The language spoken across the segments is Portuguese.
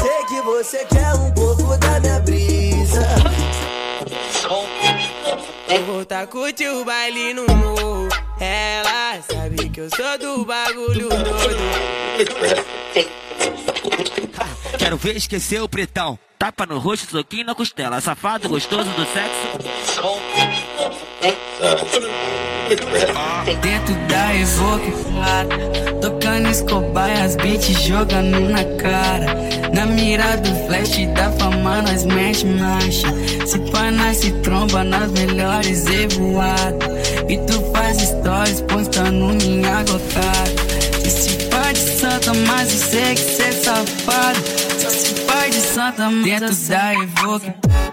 Sei que você quer um pouco da minha brisa. Eu vou tá curtir o baile no morro. Ela sabe que eu sou do bagulho todo. Quero ver esquecer o pretão. Tapa no rosto, soquinho na costela. Safado gostoso do sexo. Dentro da evocada Tocando escobar as beats jogando na cara. Na mira do flash da fama nós mete marcha Se pá nós se tromba nas melhores e E tu faz stories postando minha gotada Se pá de santa mas eu sei que cê é safado. Se pá de santa dentro da é evocada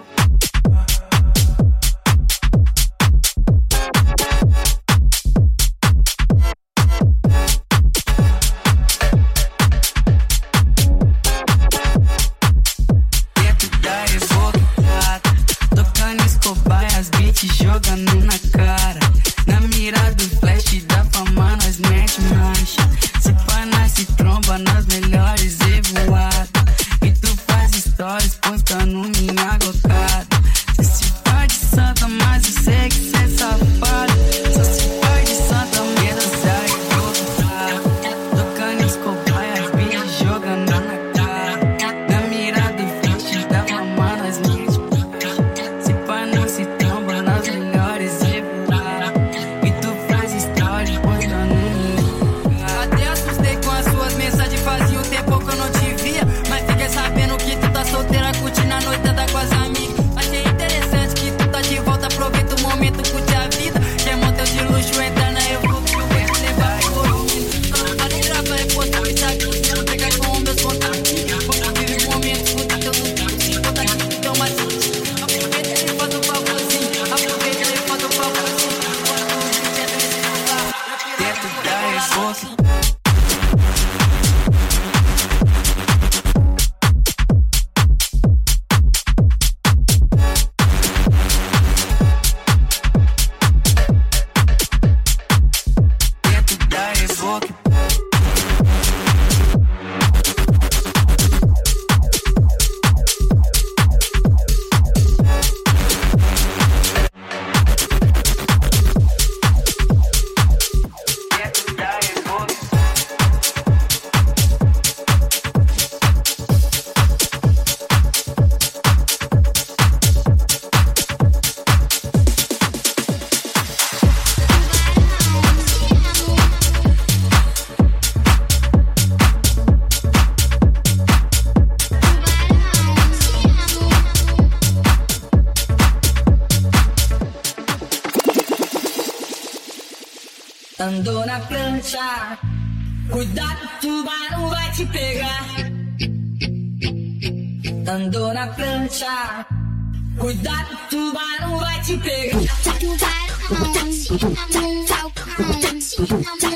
Thank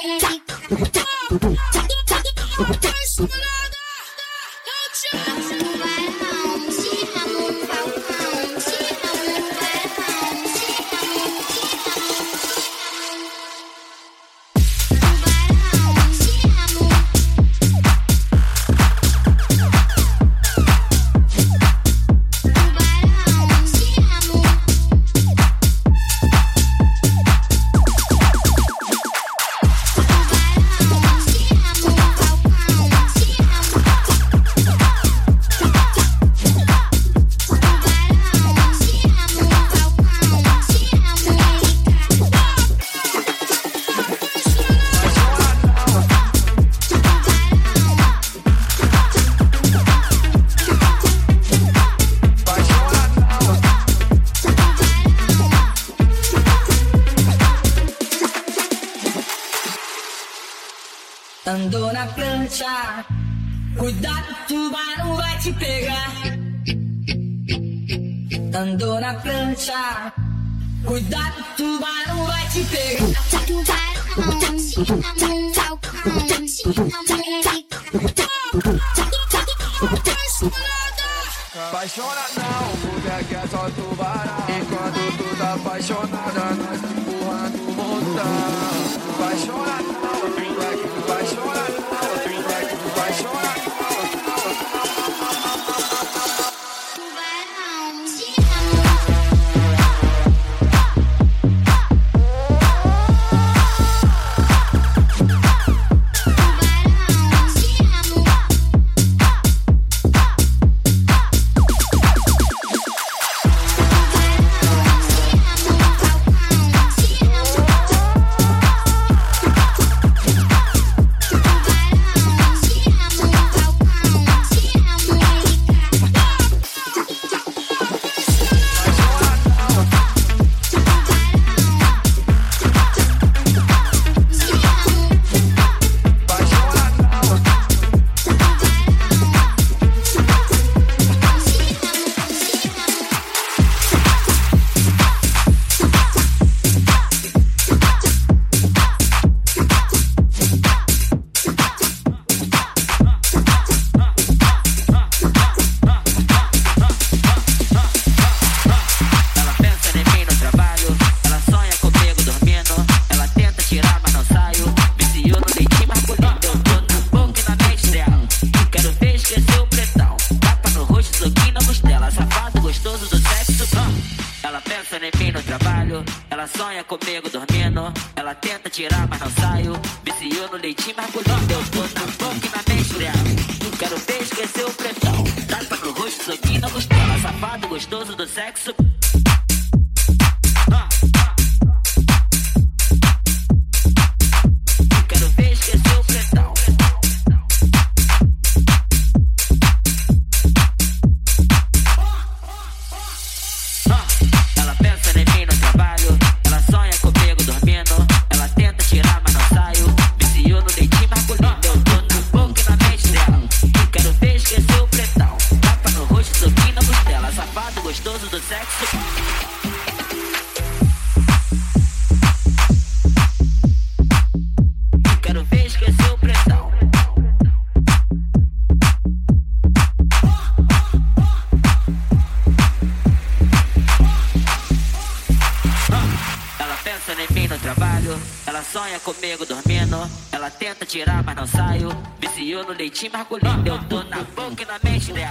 you. Leitinho mergulhando. Eu tô na boca e na mente dela.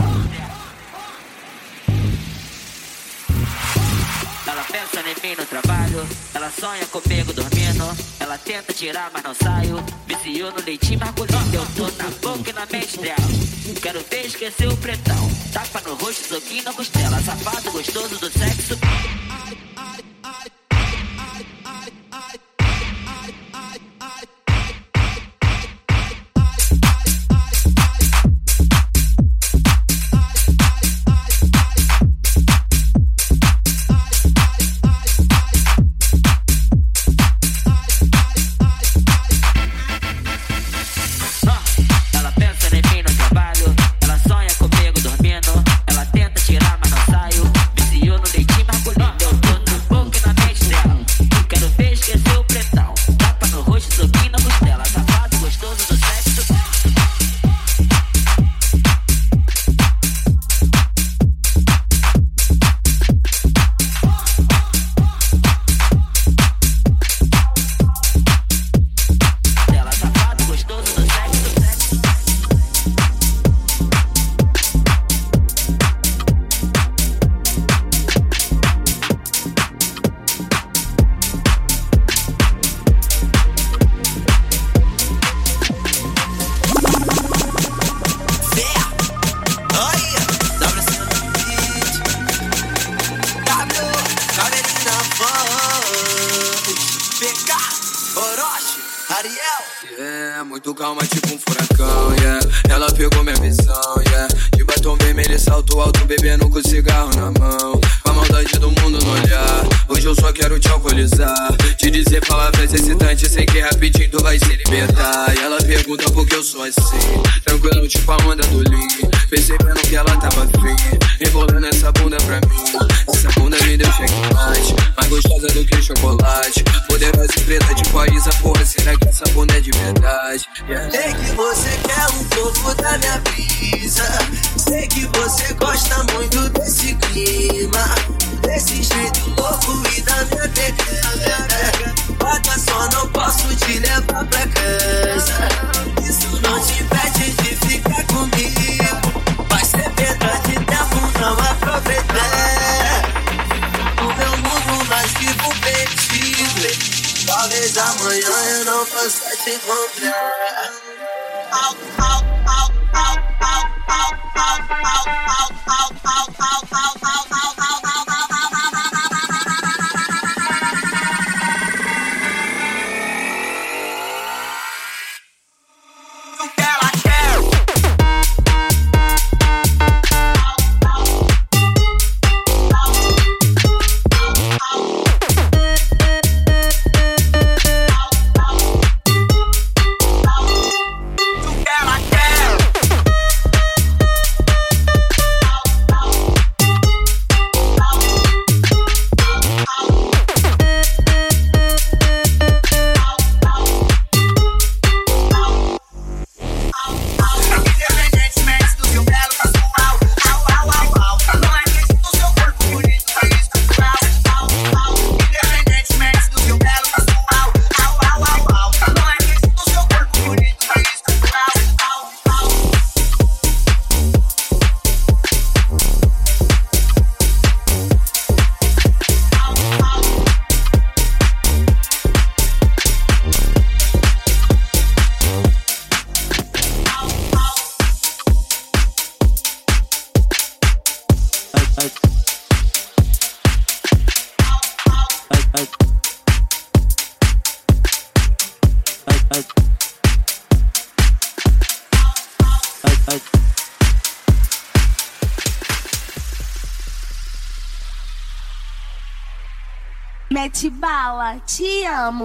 Ela pensa em mim no trabalho, ela sonha comigo dormindo. Ela tenta tirar, mas não saio. Viciou no leitinho mergulhando. Eu tô na boca e na mente dela. Quero ver esquecer o pretão. Tapa no rosto, soquinho na costela. Safado gostoso do sexo.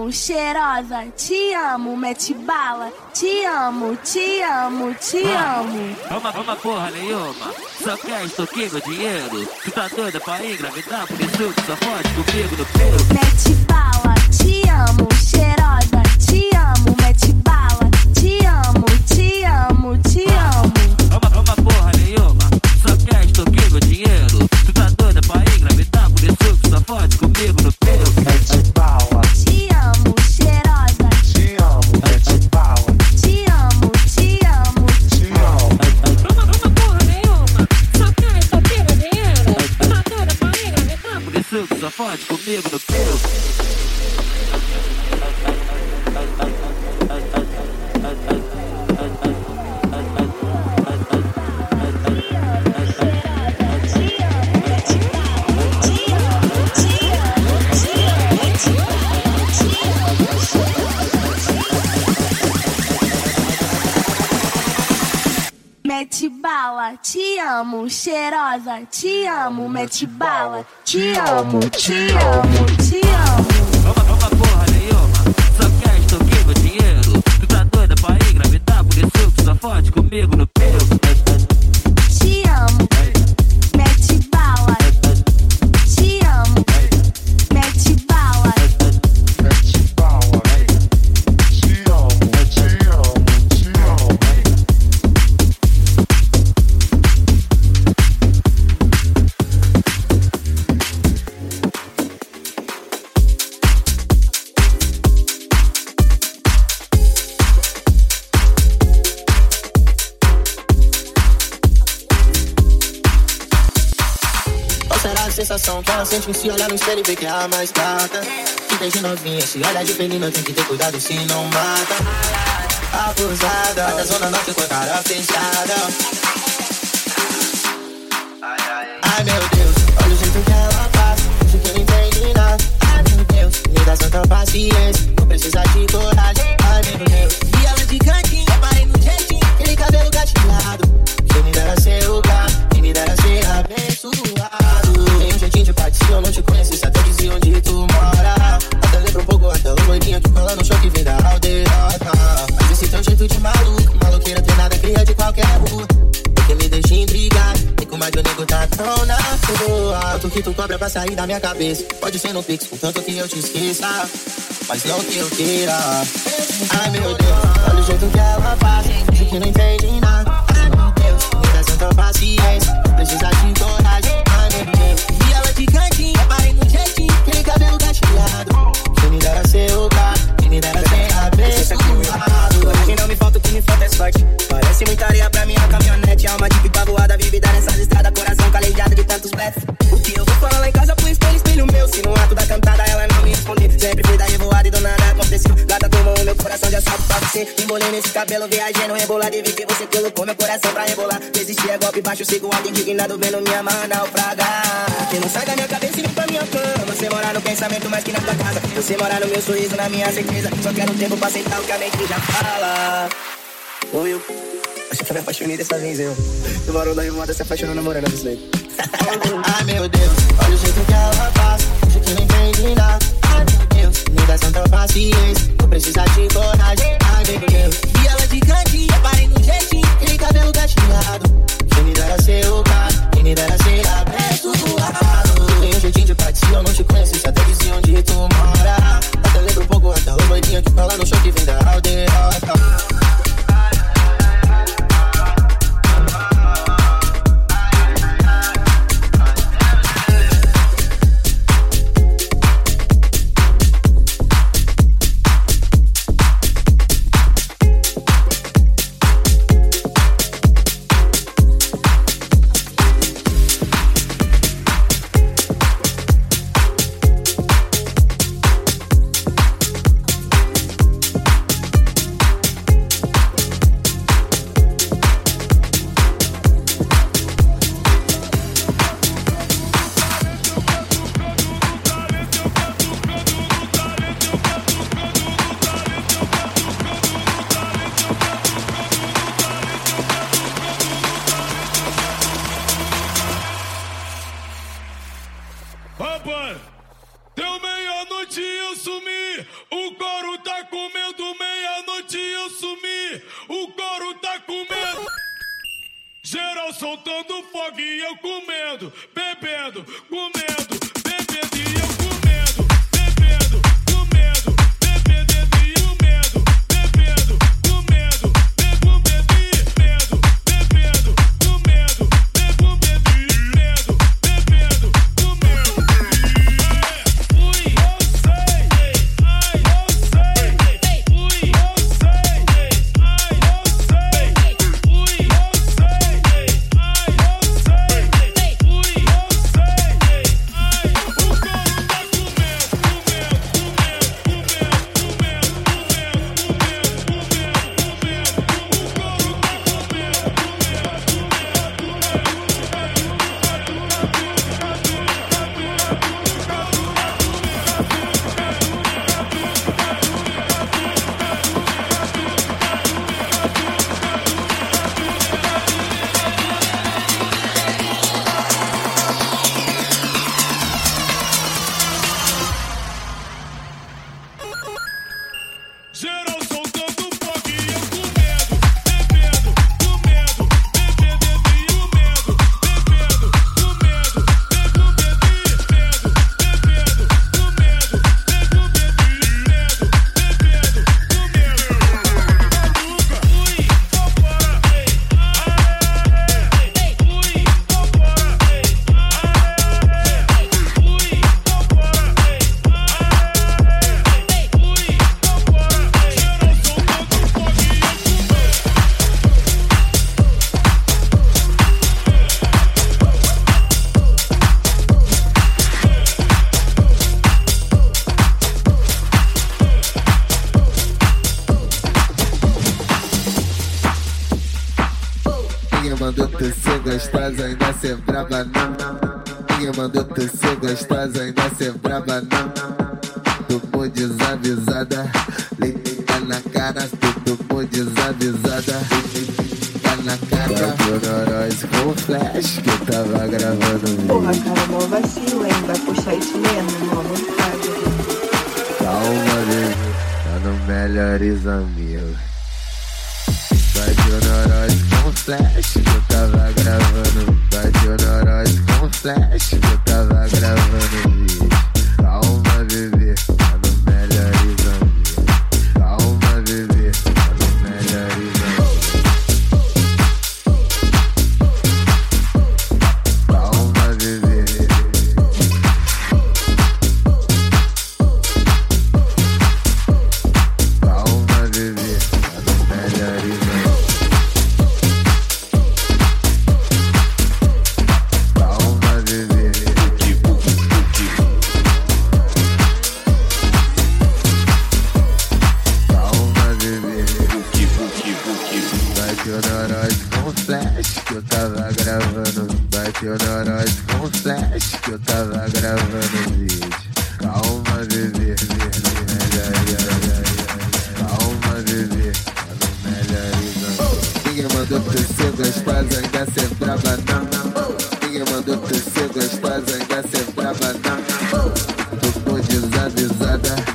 Amo, cheirosa, te amo, mete bala, te amo, te amo, te amo. Vamos, vamos porra nenhuma, só quer extorquir meu dinheiro. Tu tá doida pra engravidar, por isso tu só pode comigo no pelo. Mete bala, te amo, cheirosa, mete bala, te amo, te amo, te amo. Será a sensação que ela sente em se olhar no espelho e ver que é a mais gata? Que desde novinha se olha de menina tem que ter cuidado se não mata. Abusada, da zona norte com a cara fechada. Ai meu Deus, olha o jeito que ela faz, finge que não entende nada. Ai meu Deus, me dá tanta paciência, não precisa de coragem. Ai meu Deus, e ela de cantinho, reparei no jeitinho, aquele cabelo gatilhado. Quem me dera ser o cara, quem me dera ser abençoado. Um jeitinho de parte, se eu não te conhecesse, até dizia onde tu mora. Até lembra um pouco aquela loirinha que cola no show que vem da aldeota. Mas esse teu jeito de maluco, maloqueira tem nada, cria de qualquer rua. Porque me deixa intrigado, e como é que o nego tá tão na tua. Tanto que tu cobra pra sair da minha cabeça. Pode ser no pix, contanto que eu te esqueça. Mas não que eu queira. Ai meu Deus, olha o jeito que ela faz. Finge que não entende nada. Ai meu Deus, me dá tanta paciência. Precisa de coragem. Ai meu Deus, e ela de cantinho. Reparei no jeitinho, aquele cabelo gatilhado. Quem me dera ser o cara, quem me dera ser abençoado. Coragem não me falta, o que me falta é sorte. Parece muita areia pra minha caminhonete. Alma de pipa voada, vivida nessas estradas. Coração calejado de tantos bletes. O que eu vou falar lá em casa pro espelho, espelho meu. Se no ato da cantada ela não me responder. Sempre fui da revoada e do nada aconteceu. Gata tomou o meu coração de assalto pra você. Embolei nesse cabelo, viajando, rebolado. E vi que você colocou meu coração pra rebolar. Desistir é golpe baixo, sigo alto, indignado, vendo minha mão naufragar. Que não sai da minha cabeça e vem pra minha cama. Você mora no pensamento mais que na tua casa. Você mora no meu sorriso, na minha certeza. Só quero tempo pra aceitar o que a mente já fala. Ô Will, acho que eu me apaixonei dessa vez, eu. Tu morou da revoada, se apaixonou namorando com Slade. Ai meu Deus, olha o jeito que ela faz. Finge que não entende nada. Ai meu Deus, me dá tanta paciência. Não precisa de coragem. Ai meu Deus, e ela de cantinho. Reparei no jeitinho, aquele cabelo gatilhado. Quem me dera ser o cara, quem me dera ser abençoado. Tem um jeitinho de se eu não te conheço, até dizia onde tu mora. Até lembra um pouco aquela loirinha que fala no show que vem da aldeota. mandou tu ser gostosa, ainda ser braba não. Ninguém mandou tu ser gostosa, ainda ser braba não. Tu foi desavisada, liga na cara, tu foi desavisada, liga na cara. Noroz com flash que eu tava gravando mesmo. Porra, cara, mó vacilo, hein? Vai puxar isso mesmo, mó vontade. Calma, nego, tá no melhor amigos. Vai de Noroz flash flash eu tava gravando. Bateu na hora com flash eu tava gravando. Calma, bebê. desada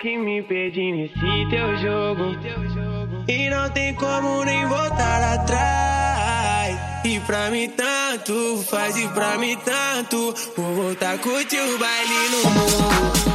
que me perdi nesse teu jogo. E não tem como nem voltar atrás. E pra mim tanto, faz e pra mim tanto. Vou voltar curtir o baile no mundo.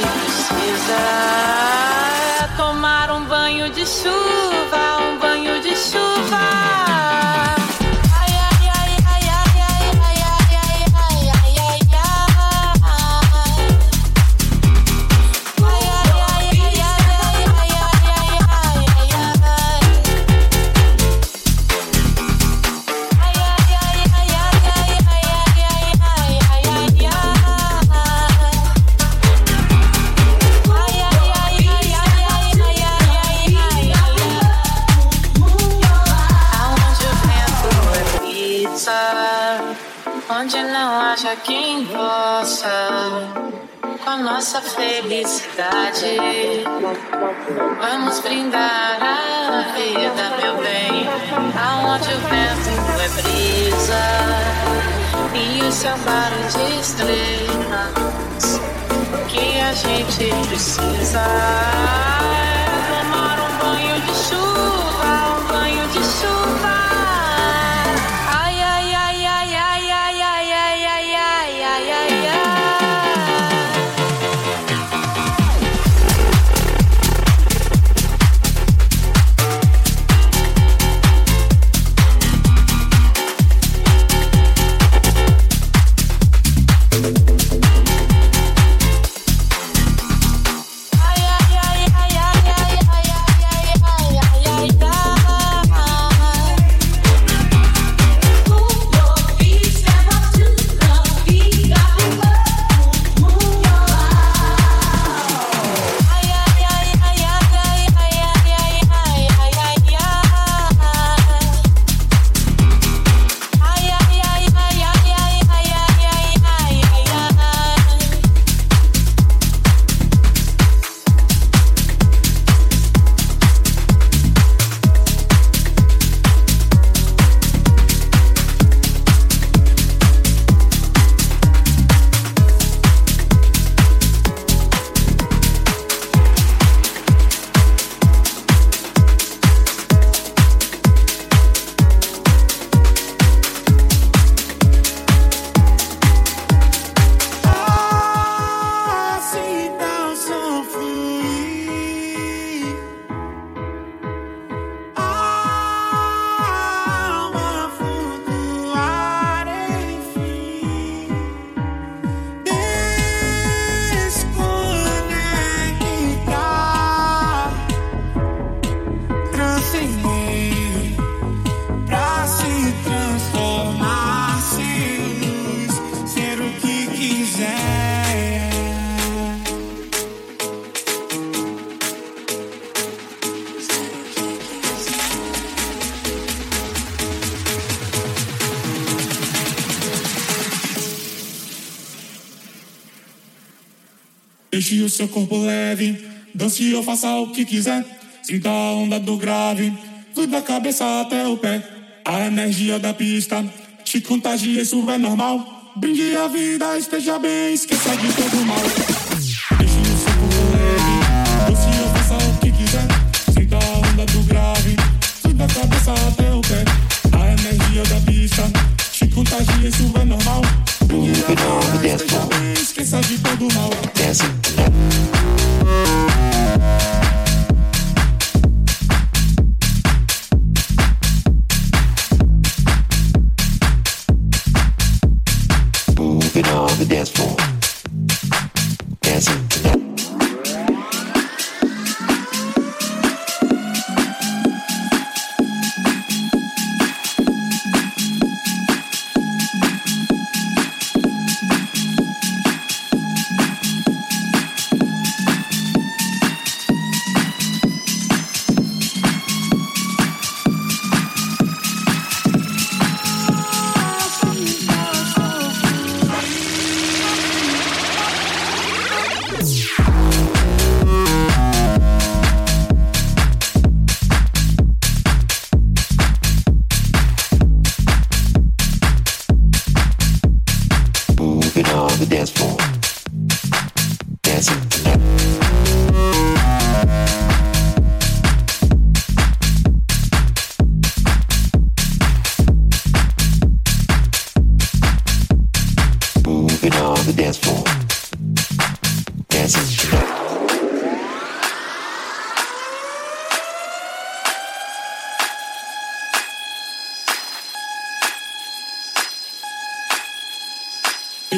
Precisa tomar um banho de chuva, Vamos brindar a vida, meu bem, aonde o vento é brisa e o céu claro de estrelas. Que a gente precisa Deixe o seu corpo leve, dance ou faça o que quiser. Sinta a onda do grave, flui da cabeça até o pé. A energia da pista te contagia, isso é normal. Brinde a vida, esteja bem, esqueça de todo mal. Deixe o seu corpo leve, dance ou faça o que quiser. Sinta a onda do grave, flui da cabeça até o pé. A energia da pista te contagia, isso é normal. Brinde a vida, esteja bem, esqueça de todo mal. Moving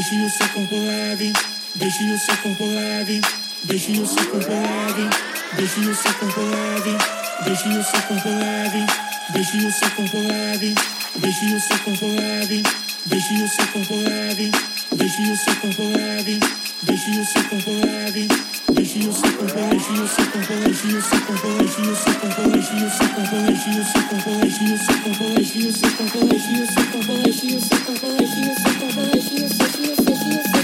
Deixe o seu corpo leve, deixe o seu corpo leve, deixe o seu corpo leve, deixe o seu corpo leve, deixe o seu corpo leve, deixe o seu corpo leve, deixe o seu corpo leve, deixe o seu corpo leve, deixe o seu corpo leve, deixe o seu corpo leve, deixe o seu corpo, deixe o seu corpo, deixe o seu corpo, deixe o seu corpo, deixe o seu corpo, deixe o seu corpo, deixe o seu corpo, deixe o seu corpo, deixe o seu corpo, deixe o seu corpo, deixe o seu corpo, deixe o seu Thank you.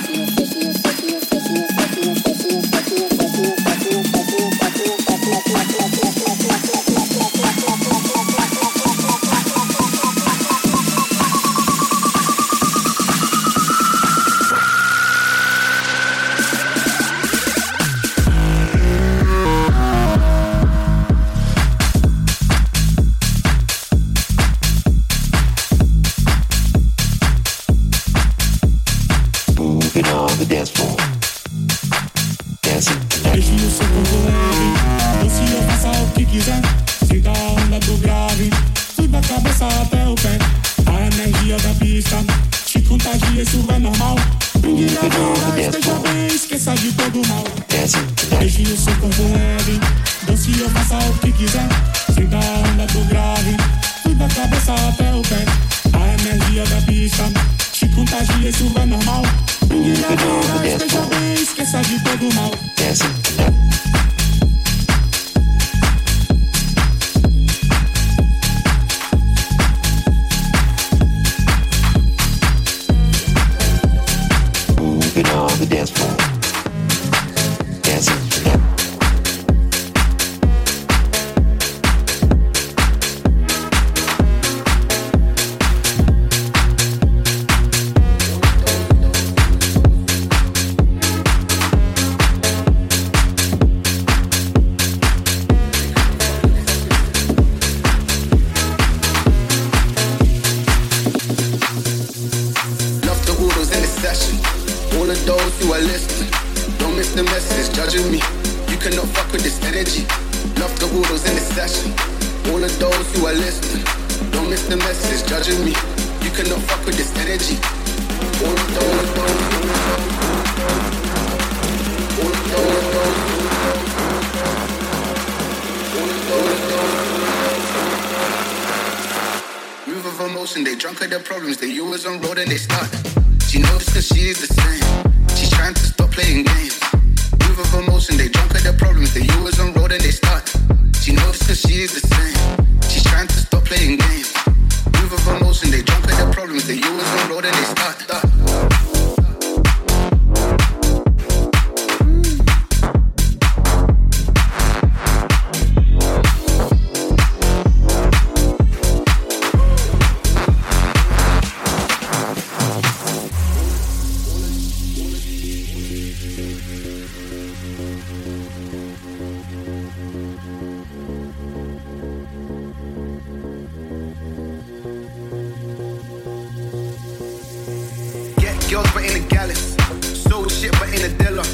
Girls, but ain't a gallus. Sold shit, but ain't a dealer.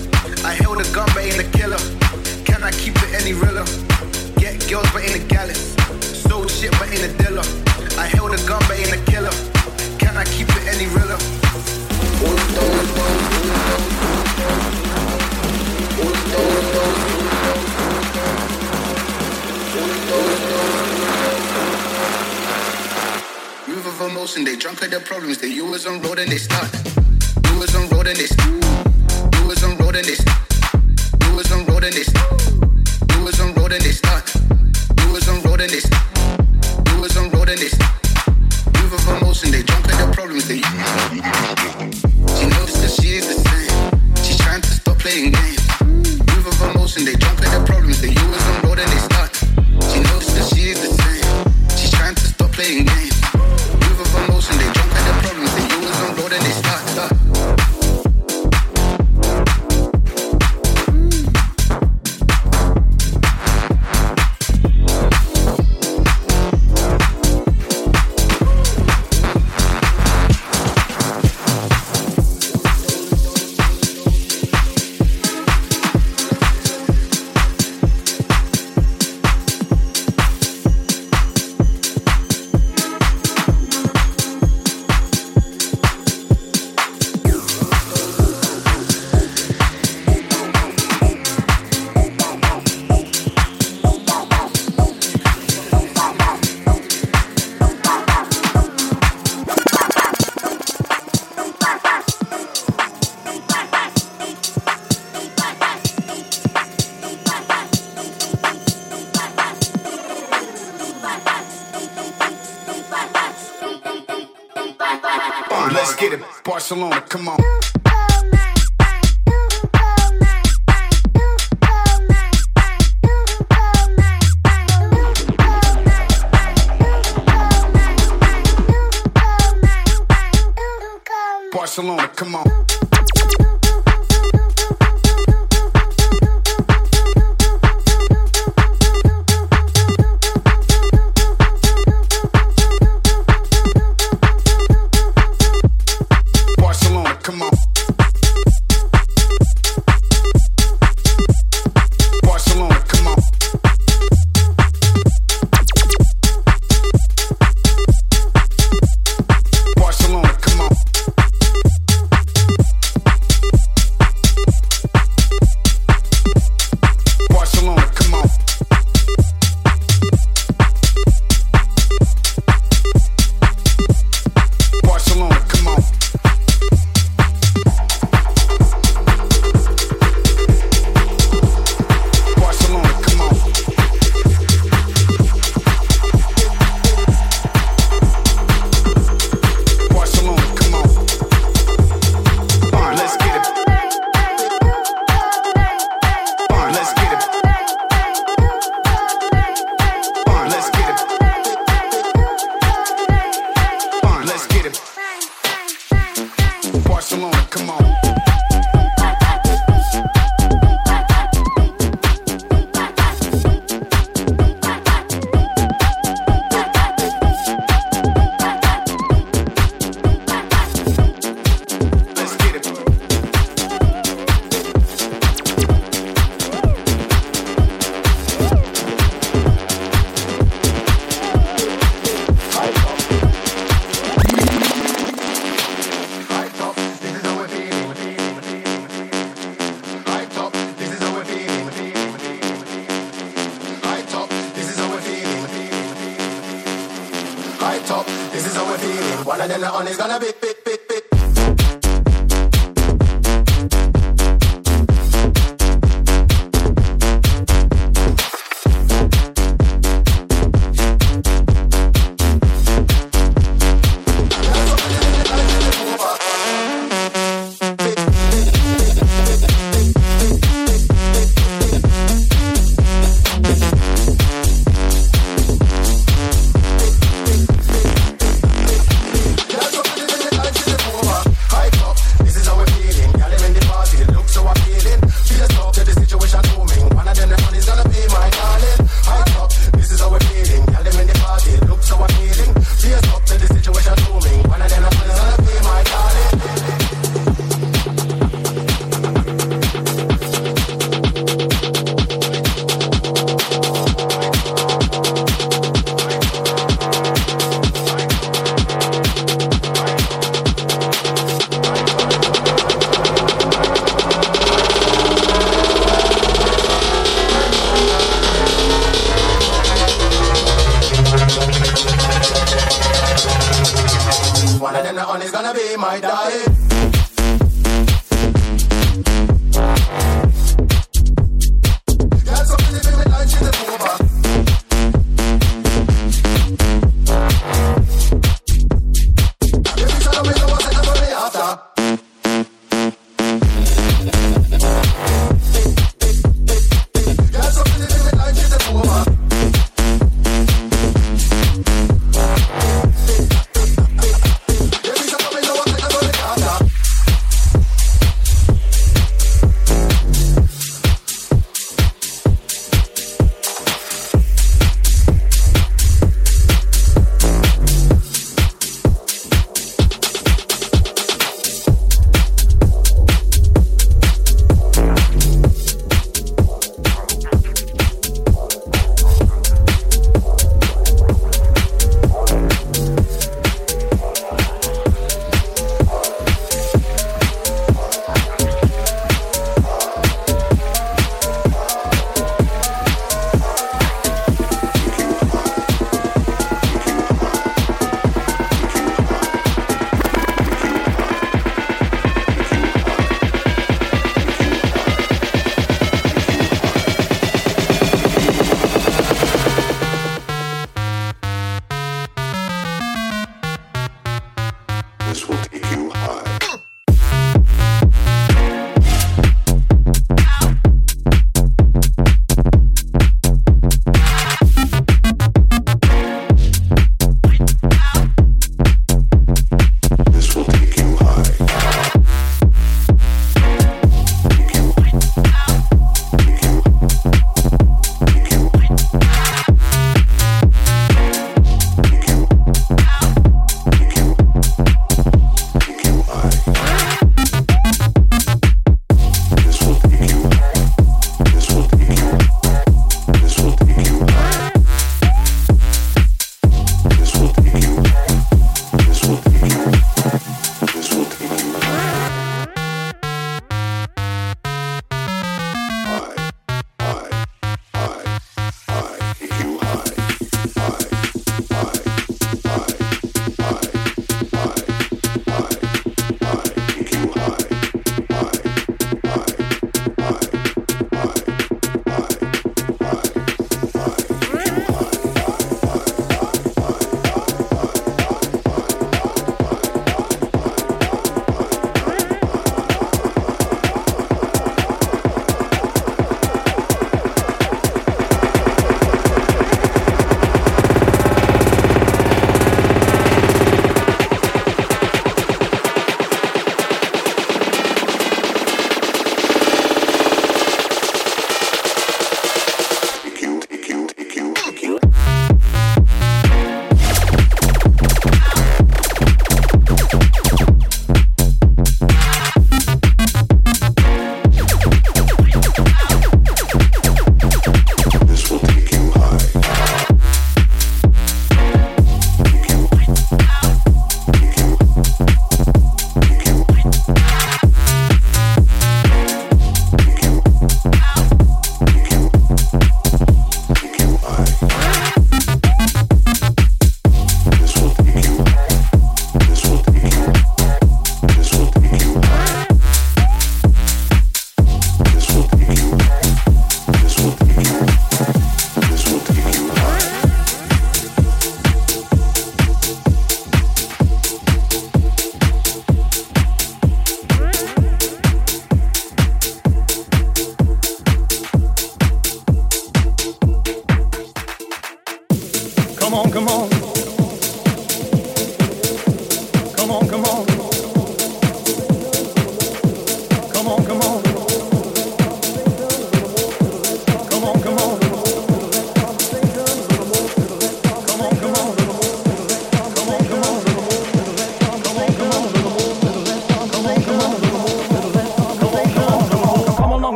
I held a gun, but ain't a killer. Can I keep it any realer? Get girls, but ain't a gallus. Sold shit, but ain't a dealer. I held a gun, but ain't a killer. Can I keep it any realer? Move of emotion, they drunk of their problems. They. You was on road and they start. I'm rolling this. Do some I'm this.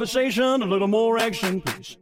conversation, a little more action, please.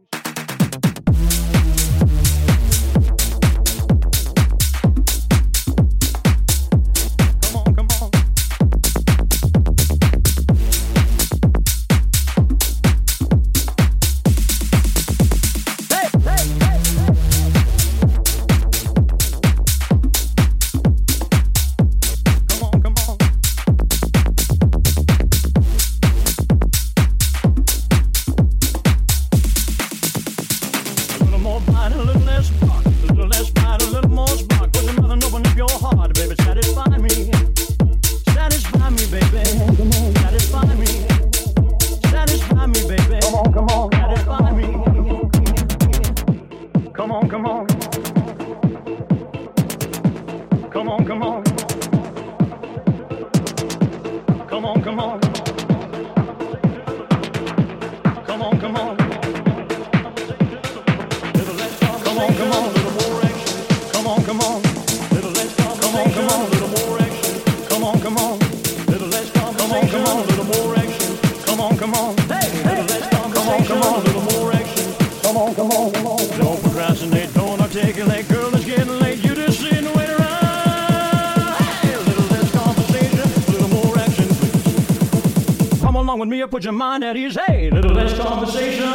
put your mind at ease. Hey, little less conversation.